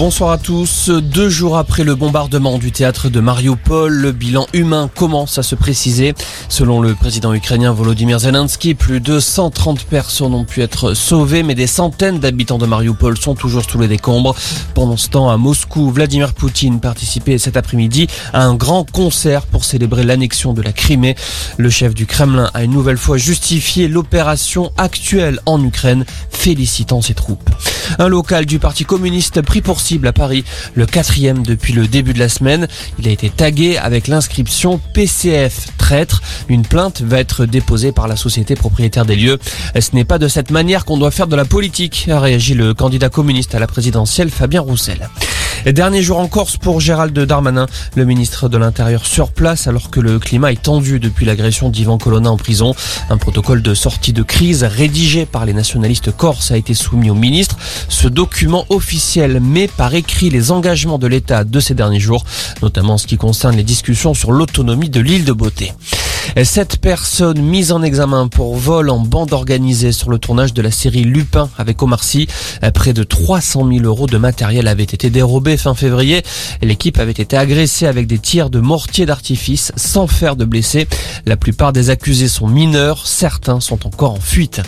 Bonsoir à tous. Deux jours après le bombardement du théâtre de Mariupol, le bilan humain commence à se préciser. Selon le président ukrainien Volodymyr Zelensky, plus de 130 personnes ont pu être sauvées, mais des centaines d'habitants de Mariupol sont toujours sous les décombres. Pendant ce temps, à Moscou, Vladimir Poutine participait cet après-midi à un grand concert pour célébrer l'annexion de la Crimée. Le chef du Kremlin a une nouvelle fois justifié l'opération actuelle en Ukraine, félicitant ses troupes. Un local du Parti communiste pris pour cible à Paris, le quatrième depuis le début de la semaine. Il a été tagué avec l'inscription PCF traître. Une plainte va être déposée par la société propriétaire des lieux. Ce n'est pas de cette manière qu'on doit faire de la politique, a réagi le candidat communiste à la présidentielle Fabien Roussel. Dernier jour en Corse pour Gérald Darmanin, le ministre de l'Intérieur sur place alors que le climat est tendu depuis l'agression d'Ivan Colonna en prison. Un protocole de sortie de crise rédigé par les nationalistes corses a été soumis au ministre. Ce document officiel met par écrit les engagements de l'État de ces derniers jours, notamment en ce qui concerne les discussions sur l'autonomie de l'île de Beauté. Sept personnes mises en examen pour vol en bande organisée sur le tournage de la série Lupin avec Omar Sy. Près de 300 000 euros de matériel avaient été dérobés fin février. L'équipe avait été agressée avec des tirs de mortier d'artifice sans faire de blessés. La plupart des accusés sont mineurs, certains sont encore en fuite.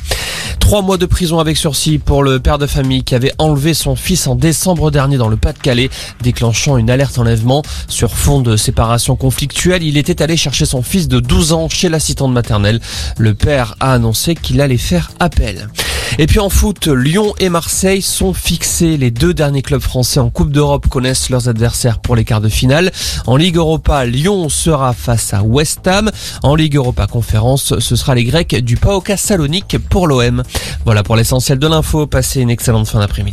Trois mois de prison avec sursis pour le père de famille qui avait enlevé son fils en décembre dernier dans le Pas-de-Calais, déclenchant une alerte enlèvement. Sur fond de séparation conflictuelle, il était allé chercher son fils de 12 ans chez l'assistante maternelle. Le père a annoncé qu'il allait faire appel. Et puis en foot, Lyon et Marseille sont fixés. Les deux derniers clubs français en Coupe d'Europe connaissent leurs adversaires pour les quarts de finale. En Ligue Europa, Lyon sera face à West Ham. En Ligue Europa Conférence, ce sera les Grecs du PAOK Salonique pour l'OM. Voilà pour l'essentiel de l'info. Passez une excellente fin d'après-midi.